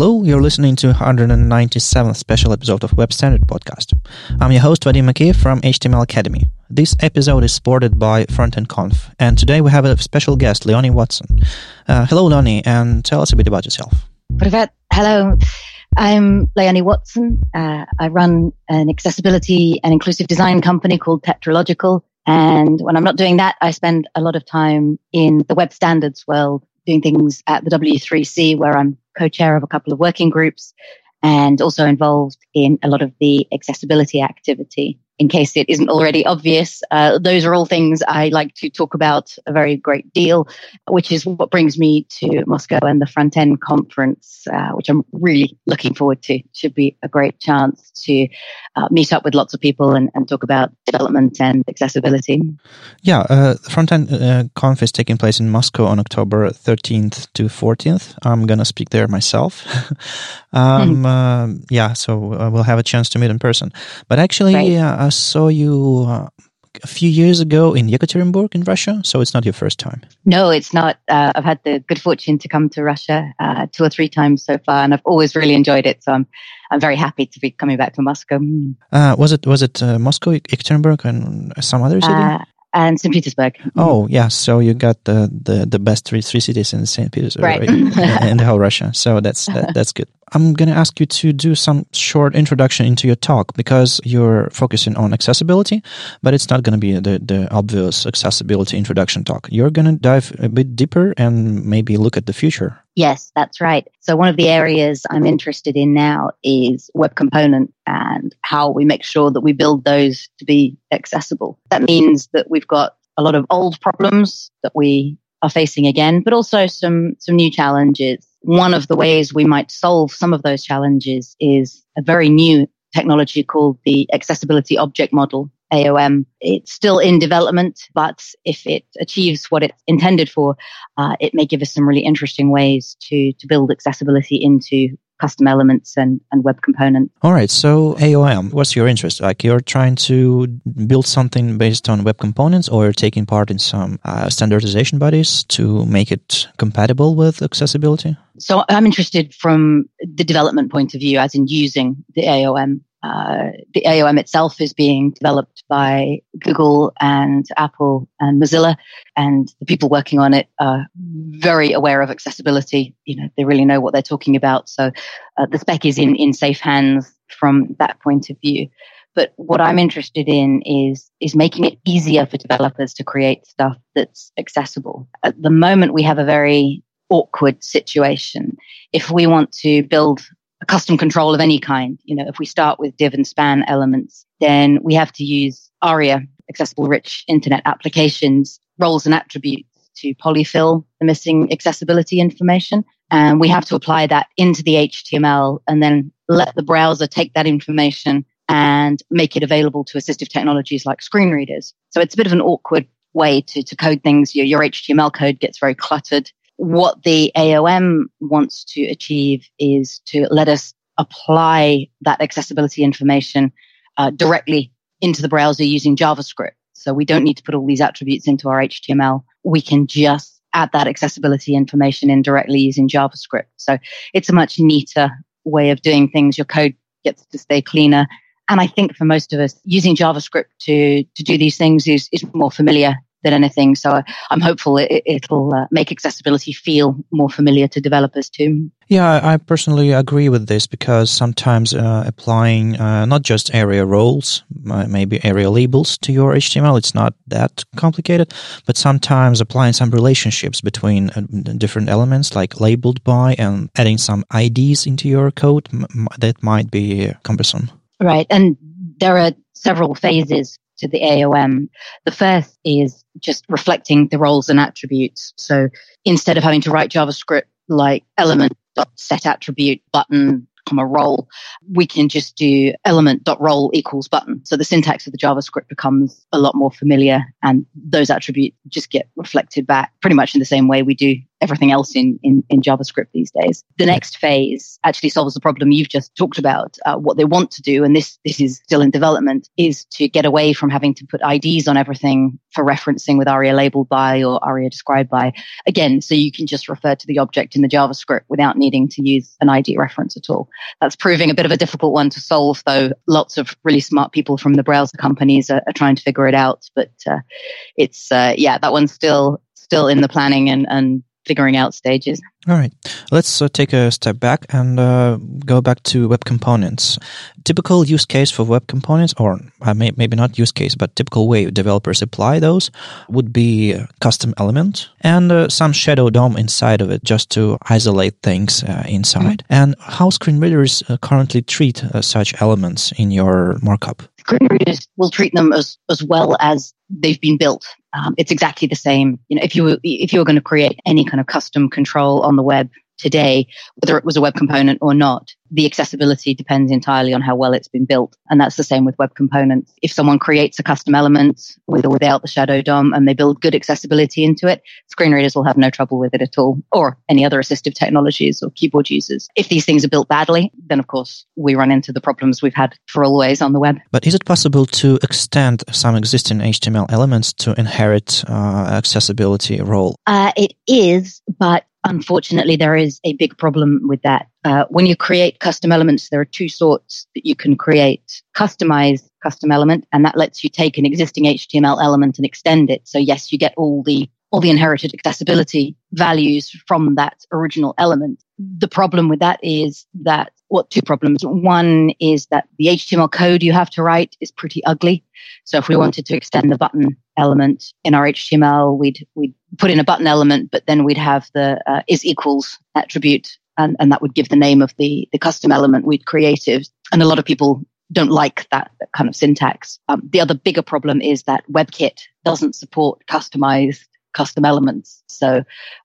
Hello, you're listening to 197th special episode of Web Standard Podcast. I'm your host, Vadim Makeev from HTML Academy. This episode is supported by Frontend Conf, and today we have a special guest, Leonie Watson. Uh, hello, Leonie, and tell us a bit about yourself. Privet, hello. I'm Leonie Watson. Uh, I run an accessibility and inclusive design company called Tetralogical. And when I'm not doing that, I spend a lot of time in the web standards world doing things at the W3C where I'm co-chair of a couple of working groups and also involved in a lot of the accessibility activity in case it isn't already obvious, uh, those are all things I like to talk about a very great deal, which is what brings me to Moscow and the front end conference, uh, which I'm really looking forward to. Should be a great chance to uh, meet up with lots of people and, and, talk about development and accessibility. Yeah, uh, front end uh, conf is taking place in Moscow on October 13th to 14th. I'm going to speak there myself. um, mm. yeah, so uh, we'll have a chance to meet in person. But actually, right. I saw you uh, a few years ago in Yekaterinburg in Russia, so it's not your first time. No, it's not. Uh, I've had the good fortune to come to Russia uh, two or three times so far, and I've always really enjoyed it. So I'm I'm very happy to be coming back to Moscow. Uh, was it was it uh, Moscow, Yekaterinburg, and some other city? And St. Petersburg. Mm. Oh, yeah. So you got the, the, the best three, three cities in St. Petersburg, right? right? in the whole Russia. So that's that, that's good. I'm going to ask you to do some short introduction into your talk because you're focusing on accessibility, but it's not going to be the, the obvious accessibility introduction talk. You're going to dive a bit deeper and maybe look at the future. Yes, that's right. So one of the areas I'm interested in now is web component and how we make sure that we build those to be accessible. That means that we've got a lot of old problems that we are facing again, but also some, some new challenges one of the ways we might solve some of those challenges is a very new technology called the Accessibility Object Model, AOM. It's still in development, but if it achieves what it's intended for, uh, it may give us some really interesting ways to, to build accessibility into custom elements and, and web components. All right. So AOM, what's your interest? Like you're trying to build something based on web components or taking part in some uh, standardization bodies to make it compatible with accessibility? So I'm interested from the development point of view, as in using the AOM uh, the AOM itself is being developed by Google and Apple and Mozilla, and the people working on it are very aware of accessibility. You know, they really know what they're talking about. So uh, the spec is in in safe hands from that point of view. But what I'm interested in is is making it easier for developers to create stuff that's accessible. At the moment, we have a very awkward situation. If we want to build a custom control of any kind. You know, if we start with div and span elements, then we have to use ARIA, accessible rich internet applications, roles and attributes to polyfill the missing accessibility information. And we have to apply that into the HTML and then let the browser take that information and make it available to assistive technologies like screen readers. So it's a bit of an awkward way to, to code things. Your, your HTML code gets very cluttered what the AOM wants to achieve is to let us apply that accessibility information uh, directly into the browser using JavaScript. So we don't need to put all these attributes into our HTML. We can just add that accessibility information in directly using JavaScript. So it's a much neater way of doing things. Your code gets to stay cleaner. And I think for most of us, using JavaScript to, to do these things is, is more familiar than anything. So I'm hopeful it, will uh, make accessibility feel more familiar to developers too. Yeah, I personally agree with this because sometimes uh, applying uh, not just ARIA roles, uh, maybe ARIA labels to your HTML, it's not that complicated, but sometimes applying some relationships between uh, different elements like labeled by and adding some IDs into your code, that might be cumbersome. Right. And there are several phases to the AOM. The first is just reflecting the roles and attributes. So instead of having to write JavaScript like element set attribute button comma role, we can just do element dot role equals button. So the syntax of the JavaScript becomes a lot more familiar and those attributes just get reflected back pretty much in the same way we do everything else in, in, in JavaScript these days. The next phase actually solves the problem you've just talked about. Uh, what they want to do, and this, this is still in development, is to get away from having to put IDs on everything for referencing with ARIA labeled by or ARIA described by. Again, so you can just refer to the object in the JavaScript without needing to use an ID reference at all. That's proving a bit of a difficult one to solve, though lots of really smart people from the browser companies are, are trying to figure it out. But uh, it's, uh, yeah, that one's still still in the planning and, and figuring out stages. All right. Let's uh, take a step back and uh, go back to web components. Typical use case for web components, or uh, may, maybe not use case, but typical way developers apply those would be custom element and uh, some shadow DOM inside of it just to isolate things uh, inside. Mm-hmm. And how screen readers uh, currently treat such elements in your markup? Screen readers will treat them as, as well as they've been built. Um, it's exactly the same. You know, if you were, if you were going to create any kind of custom control on the web today, whether it was a web component or not, the accessibility depends entirely on how well it's been built. And that's the same with web components. If someone creates a custom element with or without the Shadow DOM and they build good accessibility into it, screen readers will have no trouble with it at all, or any other assistive technologies or keyboard users. If these things are built badly, then of course we run into the problems we've had for always on the web. But is it possible to extend some existing HTML elements to inherit uh, accessibility role? Uh, it is, but Unfortunately, there is a big problem with that. Uh, when you create custom elements, there are two sorts that you can create. customize custom element, and that lets you take an existing HTML element and extend it. So yes, you get all the all the inherited accessibility values from that original element. The problem with that is that what two problems? One is that the HTML code you have to write is pretty ugly. So if we wanted to extend the button element in our HTML, we'd we'd put in a button element, but then we'd have the uh, is equals attribute, and, and that would give the name of the the custom element we'd created. And a lot of people don't like that, that kind of syntax. Um, the other bigger problem is that WebKit doesn't support customized custom elements. So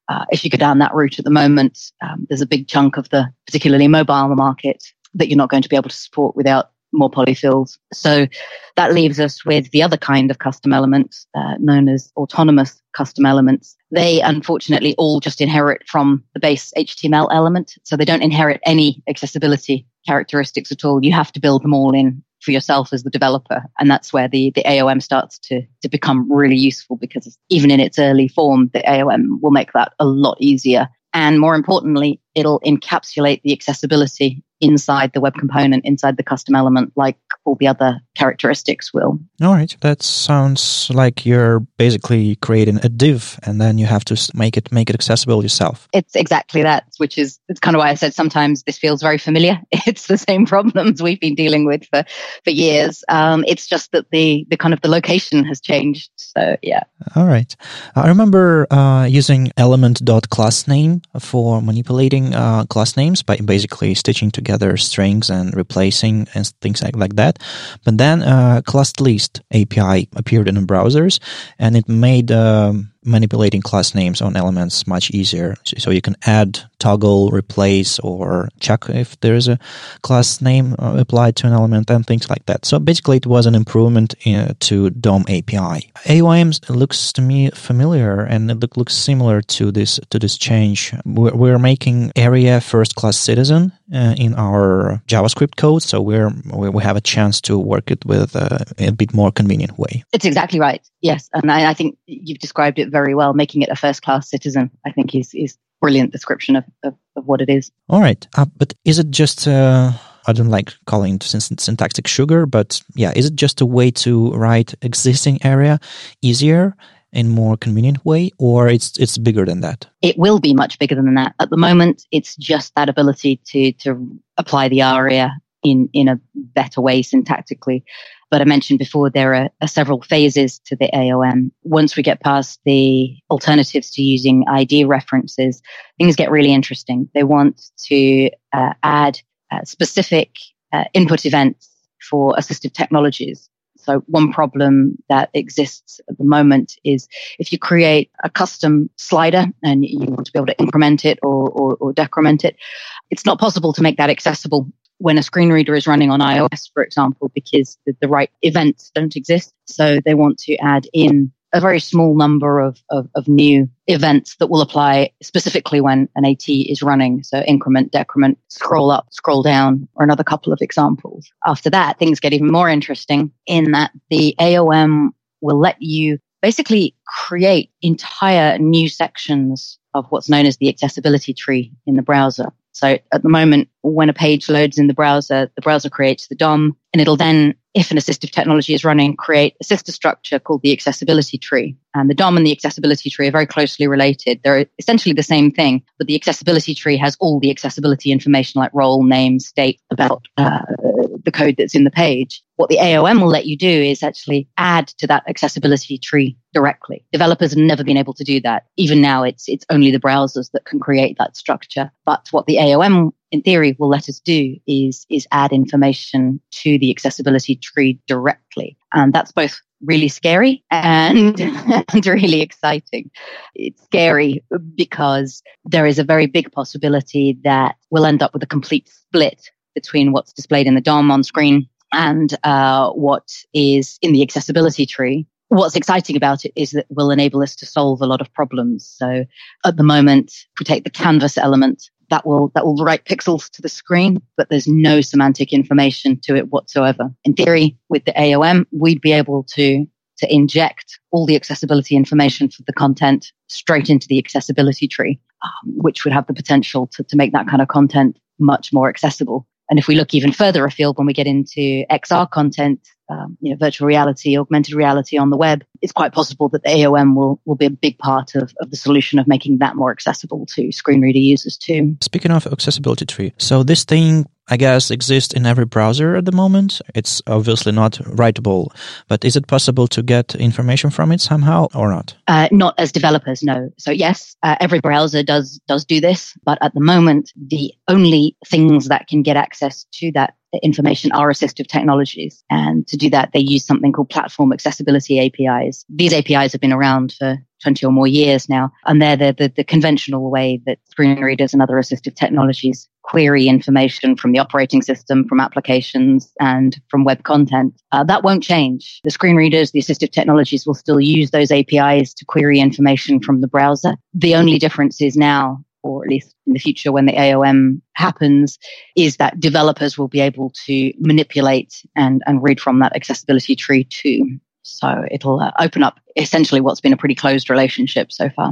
uh, if you go down that route at the moment, um, there's a big chunk of the particularly mobile market that you're not going to be able to support without more polyfills. So that leaves us with the other kind of custom elements uh, known as autonomous custom elements. They unfortunately all just inherit from the base HTML element. So they don't inherit any accessibility characteristics at all. You have to build them all in for yourself as the developer. And that's where the, the AOM starts to, to become really useful because even in its early form, the AOM will make that a lot easier. And more importantly, it'll encapsulate the accessibility inside the web component, inside the custom element, like all the other characteristics will. All right. That sounds like you're basically creating a div and then you have to make it make it accessible yourself. It's exactly that, which is it's kind of why I said sometimes this feels very familiar. It's the same problems we've been dealing with for for years. Um, it's just that the the kind of the location has changed. So yeah. All right. I remember uh, using element.class name for manipulating uh, class names by basically stitching together strings and replacing and things like, like that. But then uh, class list API appeared in browsers, and it made um, manipulating class names on elements much easier. So you can add, toggle, replace, or check if there is a class name uh, applied to an element and things like that. So basically, it was an improvement in, uh, to DOM API. AOM looks to me familiar and it looks similar to this to this change. We're, we're making ARIA first class citizen uh, in our JavaScript code, so we're we have a chance to work it with uh, a bit more convenient way. It's exactly right. Yes, and I, I think you've described it very well. Making it a first class citizen, I think, is is brilliant description of, of, of what it is. All right, uh, but is it just? Uh, I don't like calling it syntactic sugar, but yeah, is it just a way to write existing ARIA easier in more convenient way, or it's it's bigger than that? It will be much bigger than that. At the moment, it's just that ability to to apply the aria in in a better way syntactically. But I mentioned before there are, are, several phases to the AOM. Once we get past the alternatives to using ID references, things get really interesting. They want to uh, add uh, specific uh, input events for assistive technologies. So one problem that exists at the moment is if you create a custom slider and you want to be able to increment it or, or, or decrement it, it's not possible to make that accessible when a screen reader is running on iOS, for example, because the, the right events don't exist. So they want to add in a very small number of, of, of, new events that will apply specifically when an AT is running. So increment, decrement, scroll up, scroll down, or another couple of examples. After that, things get even more interesting in that the AOM will let you basically create entire new sections of what's known as the accessibility tree in the browser. So at the moment, when a page loads in the browser, the browser creates the DOM and it'll then, if an assistive technology is running, create a sister structure called the accessibility tree. And the DOM and the accessibility tree are very closely related. They're essentially the same thing, but the accessibility tree has all the accessibility information like role, name, state about uh, the code that's in the page. What the AOM will let you do is actually add to that accessibility tree directly. Developers have never been able to do that. Even now, it's, it's only the browsers that can create that structure. But what the AOM in theory will let us do is, is add information to the accessibility tree directly. And that's both really scary and, and really exciting. It's scary because there is a very big possibility that we'll end up with a complete split between what's displayed in the DOM on screen and uh, what is in the accessibility tree. What's exciting about it is that will enable us to solve a lot of problems. So at the moment, we take the canvas element, that will that will write pixels to the screen, but there's no semantic information to it whatsoever. In theory, with the AOM, we'd be able to to inject all the accessibility information for the content straight into the accessibility tree, um, which would have the potential to, to make that kind of content much more accessible. And if we look even further afield, when we get into XR content, um, you know, virtual reality, augmented reality on the web, it's quite possible that the AOM will, will be a big part of, of the solution of making that more accessible to screen reader users too. Speaking of accessibility tree, so this thing I guess exists in every browser at the moment. It's obviously not writable, but is it possible to get information from it somehow or not? Uh, not as developers, no. So yes, uh, every browser does does do this, but at the moment, the only things that can get access to that information are assistive technologies. And to do that, they use something called platform accessibility APIs. These APIs have been around for 20 or more years now, and they're the, the, the conventional way that screen readers and other assistive technologies query information from the operating system, from applications, and from web content. Uh, that won't change. The screen readers, the assistive technologies will still use those APIs to query information from the browser. The only difference is now or at least in the future when the AOM happens, is that developers will be able to manipulate and, and read from that accessibility tree too. So it'll uh, open up essentially what's been a pretty closed relationship so far.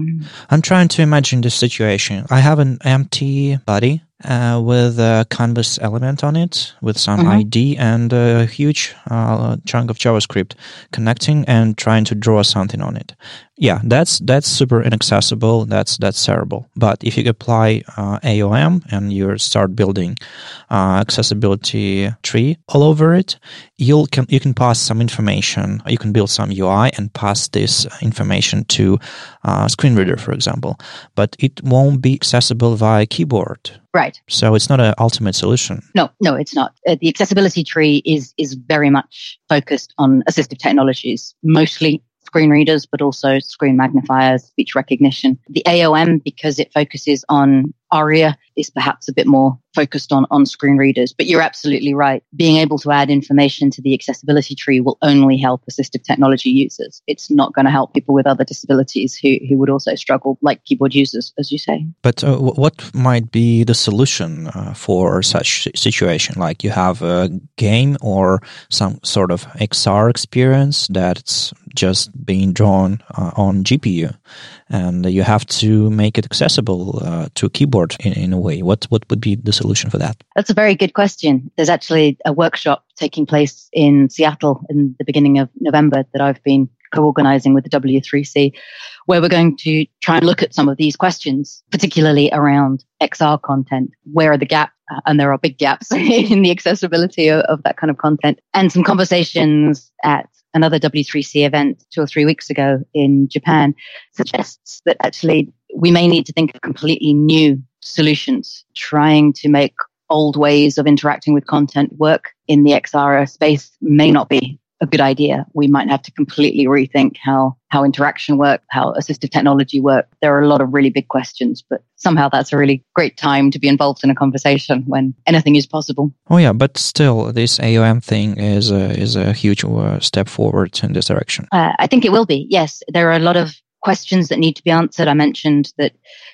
I'm trying to imagine this situation. I have an empty body uh, with a canvas element on it with some mm-hmm. ID and a huge uh, chunk of JavaScript connecting and trying to draw something on it. Yeah, that's that's super inaccessible. That's that's terrible. But if you apply uh, AOM and you start building uh, accessibility tree all over it, you can you can pass some information. You can build some UI and pass this information to a uh, screen reader, for example. But it won't be accessible via keyboard Right. So it's not an ultimate solution. No, no, it's not. Uh, the accessibility tree is is very much focused on assistive technologies, mostly screen readers, but also screen magnifiers, speech recognition. The AOM, because it focuses on ARIA, is perhaps a bit more focused on, on screen readers. But you're absolutely right. Being able to add information to the accessibility tree will only help assistive technology users. It's not going to help people with other disabilities who, who would also struggle, like keyboard users, as you say. But uh, what might be the solution uh, for such situation? Like you have a game or some sort of XR experience that's just being drawn uh, on GPU, and you have to make it accessible uh, to a keyboard in, in a way. What what would be the solution for that? That's a very good question. There's actually a workshop taking place in Seattle in the beginning of November that I've been co-organizing with the W3C, where we're going to try and look at some of these questions, particularly around XR content. Where are the gaps? Uh, and there are big gaps in the accessibility of, of that kind of content and some conversations at another W3C event two or three weeks ago in Japan suggests that actually we may need to think of completely new solutions, trying to make old ways of interacting with content work in the XR space may not be a good idea. We might have to completely rethink how, how interaction work, how assistive technology work. There are a lot of really big questions, but somehow that's a really great time to be involved in a conversation when anything is possible. Oh yeah, but still, this AOM thing is a, is a huge uh, step forward in this direction. Uh, I think it will be. Yes, there are a lot of questions that need to be answered. I mentioned that,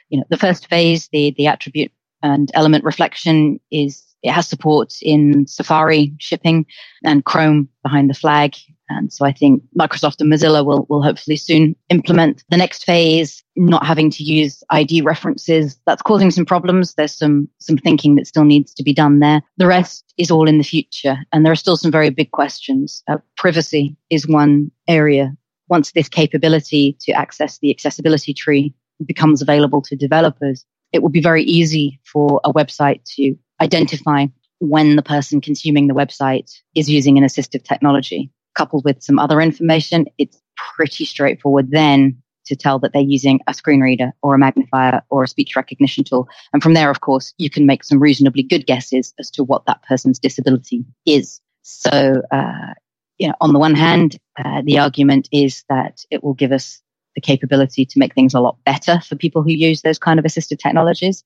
you know, the first phase, the the attribute and element reflection is it has support in Safari shipping and Chrome behind the flag. And so I think Microsoft and Mozilla will, will hopefully soon implement the next phase, not having to use ID references. That's causing some problems. There's some, some thinking that still needs to be done there. The rest is all in the future. And there are still some very big questions. Uh, privacy is one area. Once this capability to access the accessibility tree becomes available to developers, it will be very easy for a website to identify when the person consuming the website is using an assistive technology. Coupled with some other information, it's pretty straightforward then to tell that they're using a screen reader or a magnifier or a speech recognition tool. And from there, of course, you can make some reasonably good guesses as to what that person's disability is. So, uh, you know, on the one hand, uh, the argument is that it will give us the capability to make things a lot better for people who use those kind of assistive technologies.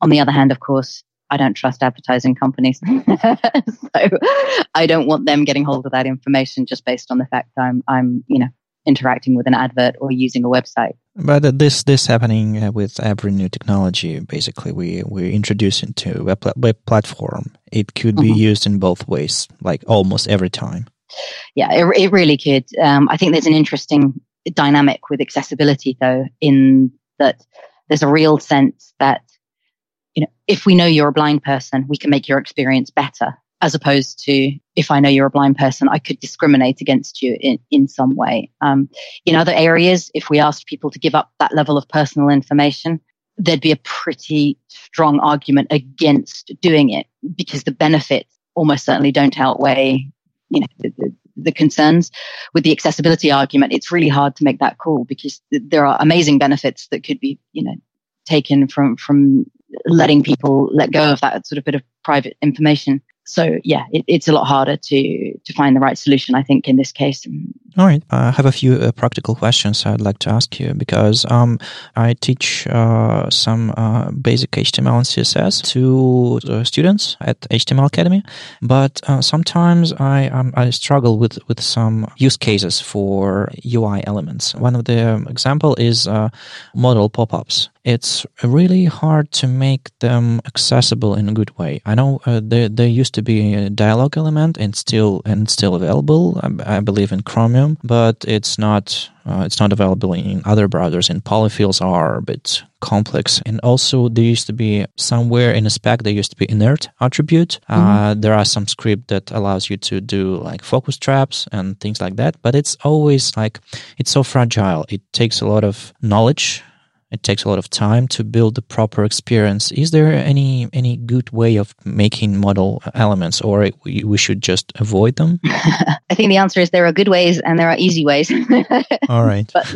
On the other hand, of course, I don't trust advertising companies. so I don't want them getting hold of that information just based on the fact I'm, I'm, you know, interacting with an advert or using a website. But this this happening uh, with every new technology. Basically, we we introduce into a web, web platform. It could be mm-hmm. used in both ways, like almost every time. Yeah, it, it really could. Um, I think there's an interesting dynamic with accessibility, though, in that there's a real sense that you know, if we know you're a blind person, we can make your experience better. As opposed to if I know you're a blind person, I could discriminate against you in, in some way. Um, in other areas, if we asked people to give up that level of personal information, there'd be a pretty strong argument against doing it because the benefits almost certainly don't outweigh, you know, the, the, the concerns. With the accessibility argument, it's really hard to make that call because there are amazing benefits that could be, you know, taken from from letting people let go of that sort of bit of private information. So yeah, it, it's a lot harder to to find the right solution. I think in this case. All right, I have a few uh, practical questions I'd like to ask you because um, I teach uh, some uh, basic HTML and CSS to uh, students at HTML Academy, but uh, sometimes I um, I struggle with with some use cases for UI elements. One of the um, example is uh, modal pop-ups it's really hard to make them accessible in a good way. I know uh, there, there used to be a dialogue element and still and still available, I, I believe in Chromium, but it's not uh, it's not available in other browsers. And polyfills are a bit complex. And also, there used to be somewhere in a spec there used to be inert attribute. Uh, mm-hmm. there are some script that allows you to do like focus traps and things like that. But it's always like it's so fragile. It takes a lot of knowledge it takes a lot of time to build the proper experience. Is there any any good way of making modal elements, or we, should just avoid them? I think the answer is there are good ways and there are easy ways. All right, but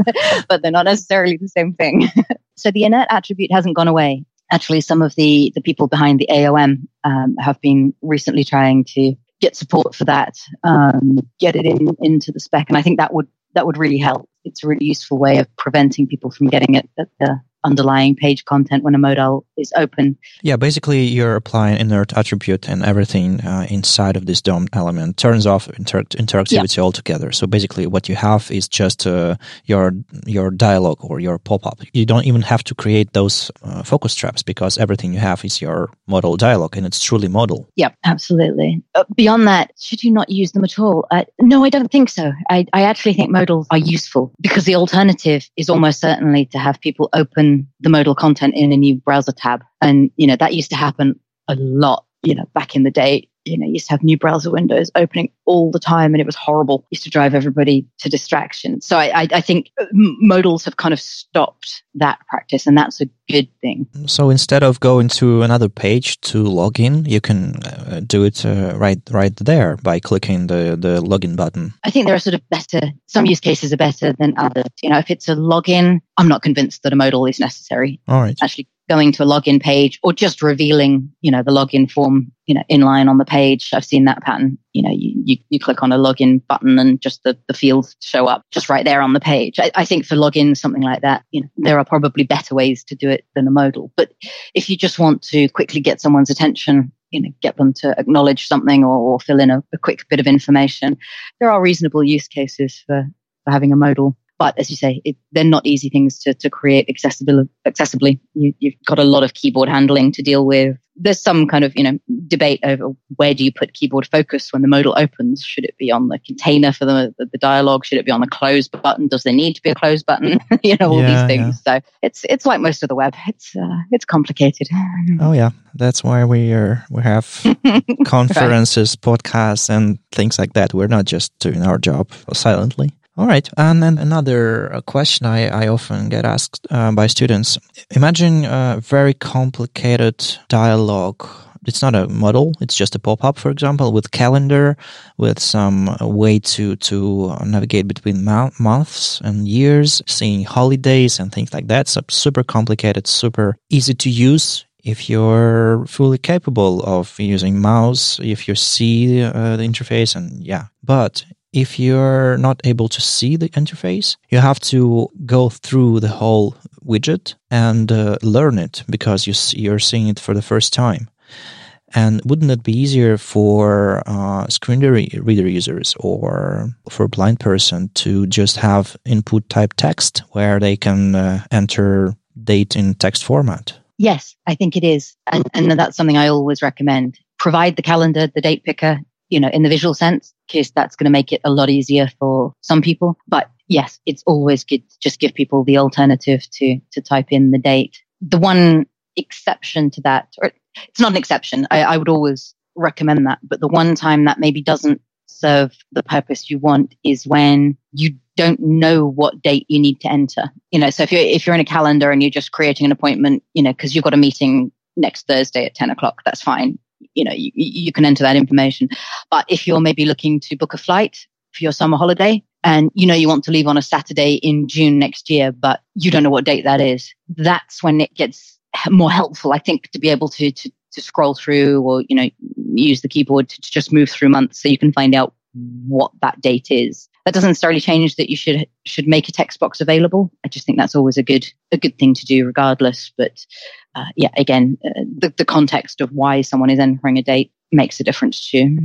but they're not necessarily the same thing. so the inert attribute hasn't gone away. Actually, some of the the people behind the AOM um, have been recently trying to get support for that, um, get it in into the spec, and I think that would that would really help. It's a really useful way of preventing people from getting it at the underlying page content when a modal is open. Yeah, basically you're applying inert attribute and everything uh, inside of this DOM element turns off inter- interactivity yeah. altogether. So basically what you have is just uh, your your dialogue or your pop-up. You don't even have to create those uh, focus traps because everything you have is your modal dialogue and it's truly modal. Yeah, absolutely. Uh, beyond that, should you not use them at all? Uh, no, I don't think so. I, I actually think modals are useful because the alternative is almost certainly to have people open the modal content in a new browser tab. And, you know, that used to happen a lot, you know, back in the day you know, used to have new browser windows opening all the time and it was horrible. Used to drive everybody to distraction. So I, I, I think modals have kind of stopped that practice and that's a good thing. So instead of going to another page to log in, you can uh, do it uh, right right there by clicking the, the login button. I think there are sort of better, some use cases are better than others. You know, if it's a login, I'm not convinced that a modal is necessary. All right. Actually, going to a login page or just revealing, you know, the login form, you know, inline on the page. I've seen that pattern. You know, you, you, you click on a login button and just the, the fields show up just right there on the page. I, I think for login, something like that, you know, there are probably better ways to do it than a modal. But if you just want to quickly get someone's attention, you know, get them to acknowledge something or, or fill in a, a quick bit of information, there are reasonable use cases for, for having a modal. But as you say, it, they're not easy things to, to create accessibility, accessibly. You, you've got a lot of keyboard handling to deal with. There's some kind of, you know, debate over where do you put keyboard focus when the modal opens? Should it be on the container for the, the, the dialogue? Should it be on the close button? Does there need to be a close button? you know, all yeah, these things. Yeah. So it's, it's like most of the web. It's, uh, it's complicated. Oh yeah. That's why we are, we have conferences, right. podcasts and things like that. We're not just doing our job silently. All right. And then another uh, question I, I often get asked uh, by students. Imagine a very complicated dialogue. It's not a modal, It's just a pop-up, for example, with calendar, with some way to, to navigate between months and years, seeing holidays and things like that. So super complicated, super easy to use if you're fully capable of using mouse, if you see uh, the interface and yeah. But if you're not able to see the interface, you have to go through the whole widget and uh, learn it because you're seeing it for the first time. And wouldn't it be easier for uh, screen reader users or for a blind person to just have input type text where they can uh, enter date in text format? Yes, I think it is. And, and that's something I always recommend. Provide the calendar, the date picker, you know, in the visual sense, because that's going to make it a lot easier for some people. But yes, it's always good to just give people the alternative to, to type in the date. The one exception to that, or it's not an exception. I, I would always recommend that. But the one time that maybe doesn't serve the purpose you want is when you don't know what date you need to enter. You know, so if you're, if you're in a calendar and you're just creating an appointment, you know, because you've got a meeting next Thursday at 10 o'clock, that's fine you know, you, you can enter that information. But if you're maybe looking to book a flight for your summer holiday and you know you want to leave on a Saturday in June next year, but you don't know what date that is, that's when it gets more helpful, I think, to be able to, to, to scroll through or, you know, use the keyboard to just move through months so you can find out what that date is. That doesn't necessarily change that you should should make a text box available. I just think that's always a good a good thing to do, regardless. But uh, yeah, again, uh, the the context of why someone is entering a date makes a difference too.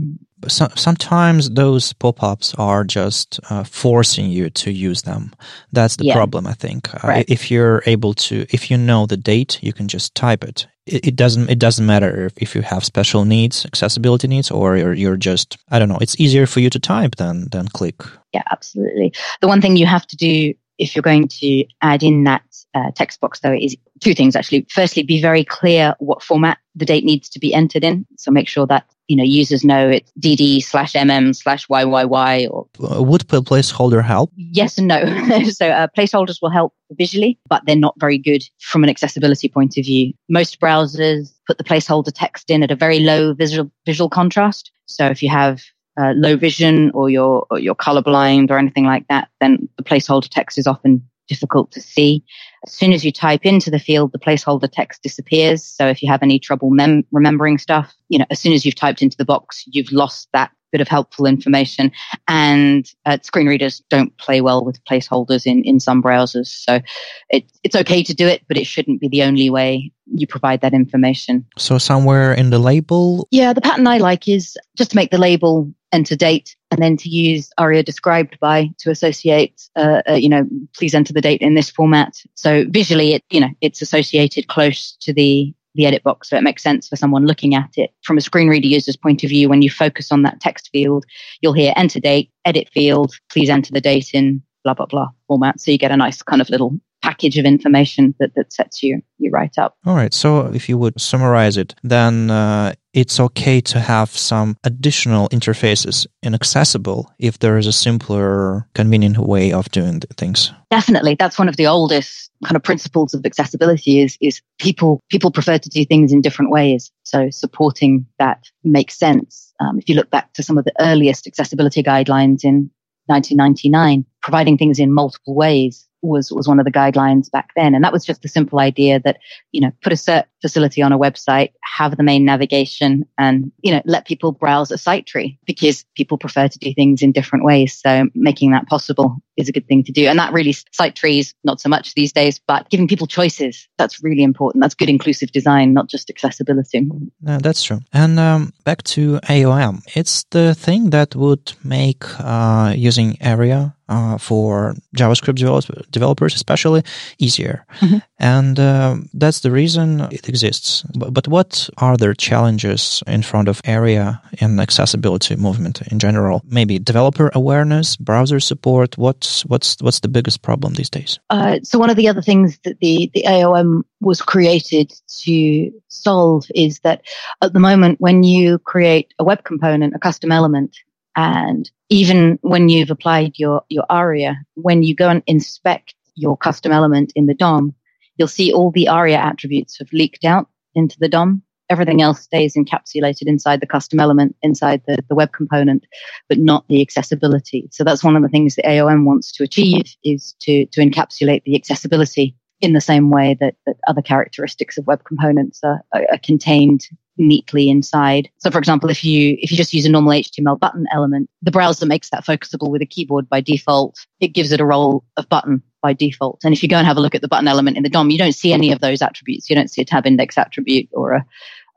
So, sometimes those pop-ups are just uh, forcing you to use them. That's the yeah. problem, I think. Uh, right. If you're able to, if you know the date, you can just type it. It, it doesn't. It doesn't matter if, if, you have special needs, accessibility needs, or you're, you're just. I don't know. It's easier for you to type than than click. Yeah, absolutely. The one thing you have to do if you're going to add in that uh, text box, though, is two things actually. Firstly, be very clear what format the date needs to be entered in. So make sure that you know users know it's dd slash mm slash yyy or uh, would placeholder help yes and no so uh, placeholders will help visually but they're not very good from an accessibility point of view most browsers put the placeholder text in at a very low visual visual contrast so if you have uh, low vision or you're or you're colorblind or anything like that, then the placeholder text is often difficult to see. As soon as you type into the field, the placeholder text disappears. So if you have any trouble mem- remembering stuff, you know, as soon as you've typed into the box, you've lost that bit of helpful information. And uh, screen readers don't play well with placeholders in, in some browsers. So it, it's okay to do it, but it shouldn't be the only way you provide that information. So somewhere in the label? Yeah, the pattern I like is just to make the label enter date and then to use aria described by to associate uh, uh, you know please enter the date in this format so visually it you know it's associated close to the the edit box. So it makes sense for someone looking at it from a screen reader user's point of view. When you focus on that text field, you'll hear enter date, edit field, please enter the date in blah, blah, blah format. So you get a nice kind of little package of information that, that sets you, you right up. All right. So if you would summarize it, then uh, it's okay to have some additional interfaces inaccessible if there is a simpler, convenient way of doing things. Definitely. That's one of the oldest kind of principles of accessibility is, is people, people prefer to do things in different ways. So supporting that makes sense. Um, if you look back to some of the earliest accessibility guidelines in 1999, providing things in multiple ways was was one of the guidelines back then, and that was just the simple idea that you know put a cert facility on a website, have the main navigation, and you know let people browse a site tree because people prefer to do things in different ways. So making that possible is a good thing to do, and that really site trees not so much these days, but giving people choices that's really important. That's good inclusive design, not just accessibility. No, that's true. And um, back to AOM, it's the thing that would make uh, using Aria uh, for JavaScript develop- developers, especially, easier. Mm-hmm. And uh, that's the reason it exists. But, but, what are the challenges in front of Aria and accessibility movement in general? Maybe developer awareness, browser support. What's what's what's the biggest problem these days? Uh, so one of the other things that the the AOM was created to solve is that at the moment when you create a web component, a custom element, and even when you've applied your, your ARIA, when you go and inspect your custom element in the DOM, you'll see all the ARIA attributes have leaked out into the DOM. Everything else stays encapsulated inside the custom element, inside the, the web component, but not the accessibility. So that's one of the things the AOM wants to achieve is to, to encapsulate the accessibility in the same way that, that other characteristics of web components are, are, are contained neatly inside. So for example, if you if you just use a normal HTML button element, the browser makes that focusable with a keyboard by default. It gives it a role of button by default. And if you go and have a look at the button element in the DOM, you don't see any of those attributes. You don't see a tab index attribute or a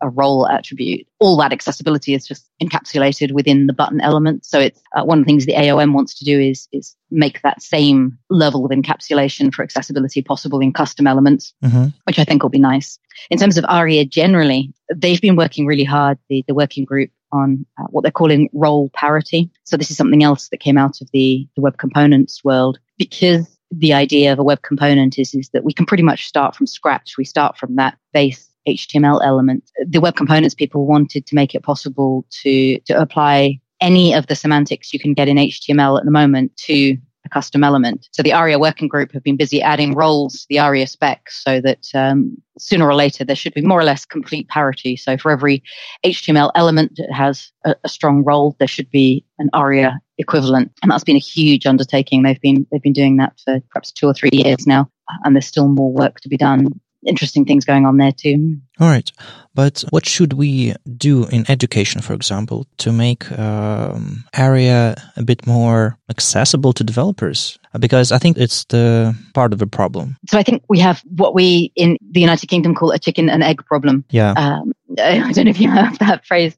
a role attribute. All that accessibility is just encapsulated within the button element. So it's uh, one of the things the AOM wants to do is is make that same level of encapsulation for accessibility possible in custom elements, mm-hmm. which I think will be nice. In terms of ARIA generally, they've been working really hard, the, the working group on uh, what they're calling role parity. So this is something else that came out of the, the web components world because the idea of a web component is, is that we can pretty much start from scratch. We start from that base HTML element. The web components people wanted to make it possible to, to apply any of the semantics you can get in HTML at the moment to a custom element. So the ARIA working group have been busy adding roles to the ARIA spec so that um, sooner or later there should be more or less complete parity. So for every HTML element that has a, a strong role, there should be an ARIA equivalent. And that's been a huge undertaking. They've been they've been doing that for perhaps two or three years now, and there's still more work to be done interesting things going on there too. All right. But what should we do in education, for example, to make um, ARIA a bit more accessible to developers? Because I think it's the part of the problem. So I think we have what we in the United Kingdom call a chicken and egg problem. Yeah. Um, I don't know if you have that phrase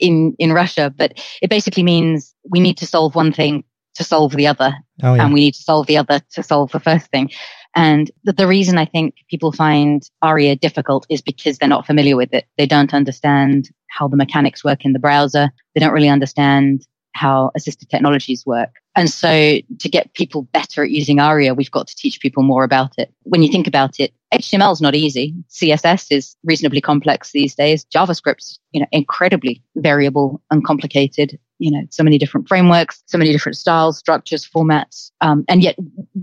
in, in Russia, but it basically means we need to solve one thing to solve the other. Oh, yeah. And we need to solve the other to solve the first thing. And the, the reason I think people find ARIA difficult is because they're not familiar with it. They don't understand how the mechanics work in the browser. They don't really understand how assistive technologies work. And so to get people better at using ARIA, we've got to teach people more about it. When you think about it, HTML is not easy. CSS is reasonably complex these days. JavaScript's, you know, incredibly variable and complicated. You know, so many different frameworks, so many different styles, structures, formats. Um, and yet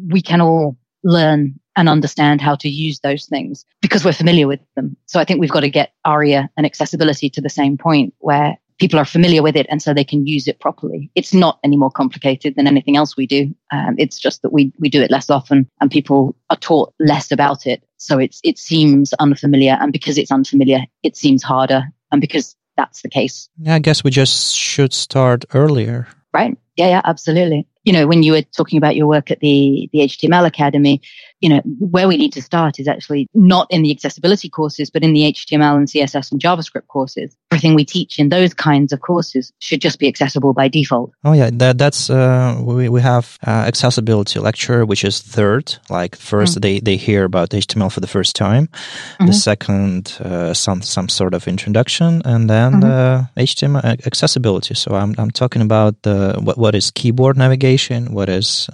we can all learn and understand how to use those things because we're familiar with them. So I think we've got to get ARIA and accessibility to the same point where people are familiar with it and so they can use it properly. It's not any more complicated than anything else we do. Um, it's just that we, we do it less often and people are taught less about it. So it's, it seems unfamiliar. And because it's unfamiliar, it seems harder. And because that's the case. Yeah, I guess we just should start earlier. Right. Yeah, yeah, absolutely you know, when you were talking about your work at the, the HTML Academy, you know, where we need to start is actually not in the accessibility courses, but in the HTML and CSS and JavaScript courses. Everything we teach in those kinds of courses should just be accessible by default. Oh yeah, that, that's uh, we we have uh, accessibility lecture, which is third. Like 1st mm-hmm. they they hear about HTML for the first time. Mm-hmm. The second, uh, some some sort of introduction, and then mm-hmm. HTML uh, accessibility. So I'm I'm talking about the what what is keyboard navigation, what is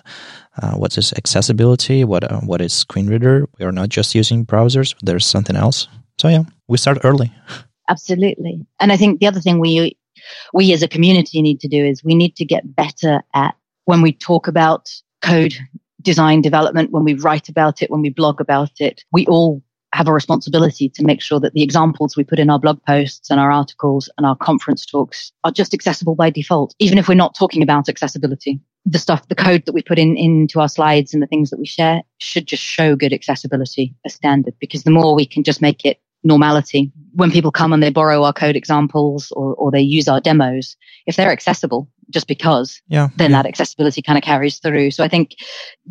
uh, what is accessibility, what uh, what is screen reader. We are not just using browsers. There's something else. So yeah, we start early. Absolutely, and I think the other thing we we as a community need to do is we need to get better at when we talk about code design development, when we write about it, when we blog about it. We all have a responsibility to make sure that the examples we put in our blog posts and our articles and our conference talks are just accessible by default, even if we're not talking about accessibility. The stuff, the code that we put in into our slides and the things that we share should just show good accessibility as standard because the more we can just make it normality. When people come and they borrow our code examples or, or they use our demos if they're accessible just because yeah then yeah. that accessibility kind of carries through. So i think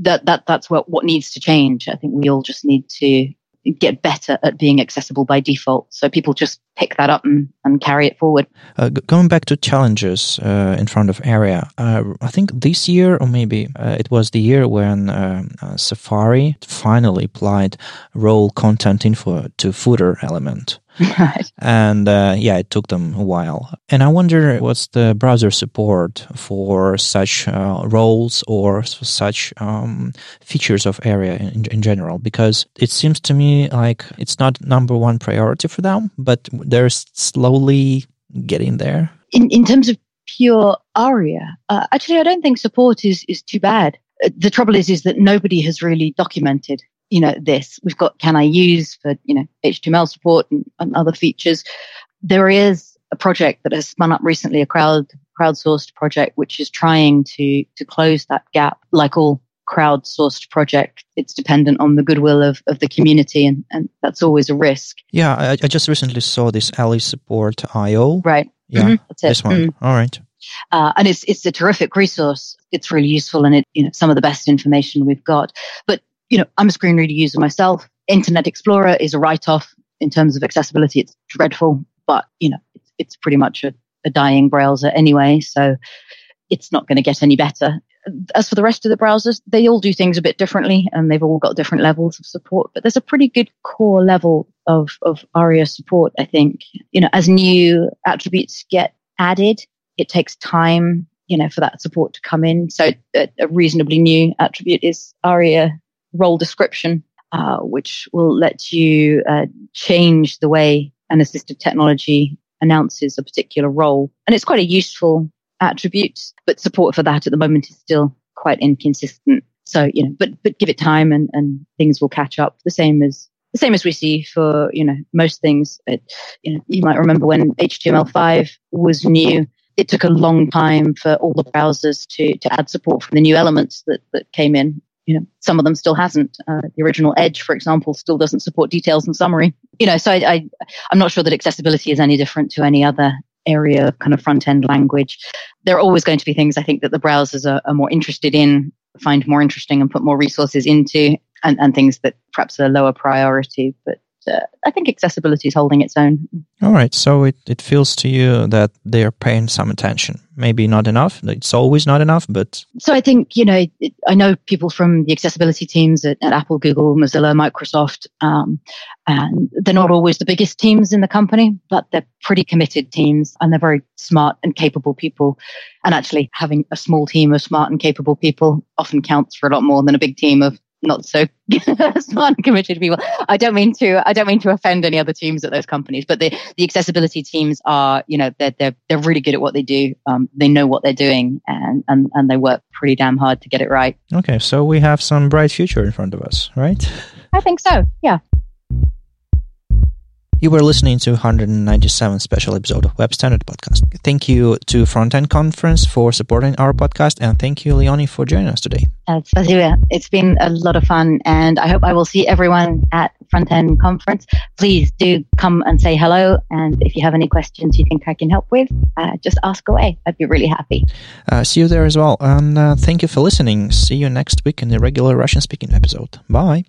that that that's what what needs to change. I think we all just need to get better at being accessible by default. So people just pick that up and, and carry it forward. Uh, going back to challenges uh, in front of Aria, uh, I think this year, or maybe uh, it was the year when um, uh, Safari finally applied role content info to footer element. right. And uh, yeah, it took them a while. And I wonder what's the browser support for such uh, roles or such um, features of Aria in, in general? Because it seems to me like it's not number one priority for them, but they're slowly getting there. In, in terms of pure ARIA, uh, actually, I don't think support is, is too bad. Uh, the trouble is, is that nobody has really documented you know, this. We've got can I use for, you know, HTML support and, and other features. There is a project that has spun up recently, a crowd crowdsourced project, which is trying to to close that gap. Like all crowdsourced project, it's dependent on the goodwill of, of the community, and, and that's always a risk. Yeah, I, I just recently saw this a11ysupport.io. Right. Yeah, Mhm. That's it. this one. Mm. All right. Uh, and it's it's a terrific resource. It's really useful, and it you know some of the best information we've got. But you know, I'm a screen reader user myself. Internet Explorer is a write off in terms of accessibility. It's dreadful, but you know, it's, it's pretty much a, a dying browser anyway. So it's not going to get any better. As for the rest of the browsers, they all do things a bit differently and they've all got different levels of support, but there's a pretty good core level of, of ARIA support, I think. You know, as new attributes get added, it takes time, you know, for that support to come in. So a, a reasonably new attribute is ARIA role description, uh, which will let you uh, change the way an assistive technology announces a particular role. And it's quite a useful attribute, but support for that at the moment is still quite inconsistent. So, you know, but, but give it time and, and things will catch up the same as the same as we see for, you know, most things. It, you know, you might remember when HTML5 was new, it took a long time for all the browsers to, to add support for the new elements that, that came in you know, some of them still hasn't. Uh, the original Edge, for example, still doesn't support details and summary. You know, so I, I, I'm not sure that accessibility is any different to any other area of kind of front end language. There are always going to be things I think that the browsers are, are more interested in, find more interesting, and put more resources into, and, and things that perhaps are lower priority. But uh, I think accessibility is holding its own. All right. So it, it feels to you that they are paying some attention. Maybe not enough. It's always not enough, but. So I think, you know, it, I know people from the accessibility teams at, at Apple, Google, Mozilla, Microsoft, um, and they're not always the biggest teams in the company, but they're pretty committed teams and they're very smart and capable people. And actually having a small team of smart and capable people often counts for a lot more than a big team of not so smart and committed people. I don't mean to I don't mean to offend any other teams at those companies, but the the accessibility teams are you know they're they're they're really good at what they do. Um, they know what they're doing and and and they work pretty damn hard to get it right. Okay, so we have some bright future in front of us, right? I think so. Yeah. You were listening to 197 special episode of Web Standard Podcast. Thank you to Frontend Conference for supporting our podcast, and thank you, Léonie, for joining us today. Uh, it's been a lot of fun, and I hope I will see everyone at Frontend Conference. Please do come and say hello, and if you have any questions you think I can help with, uh, just ask away. I'd be really happy. Uh, see you there as well, and uh, thank you for listening. See you next week in the regular Russian speaking episode. Bye.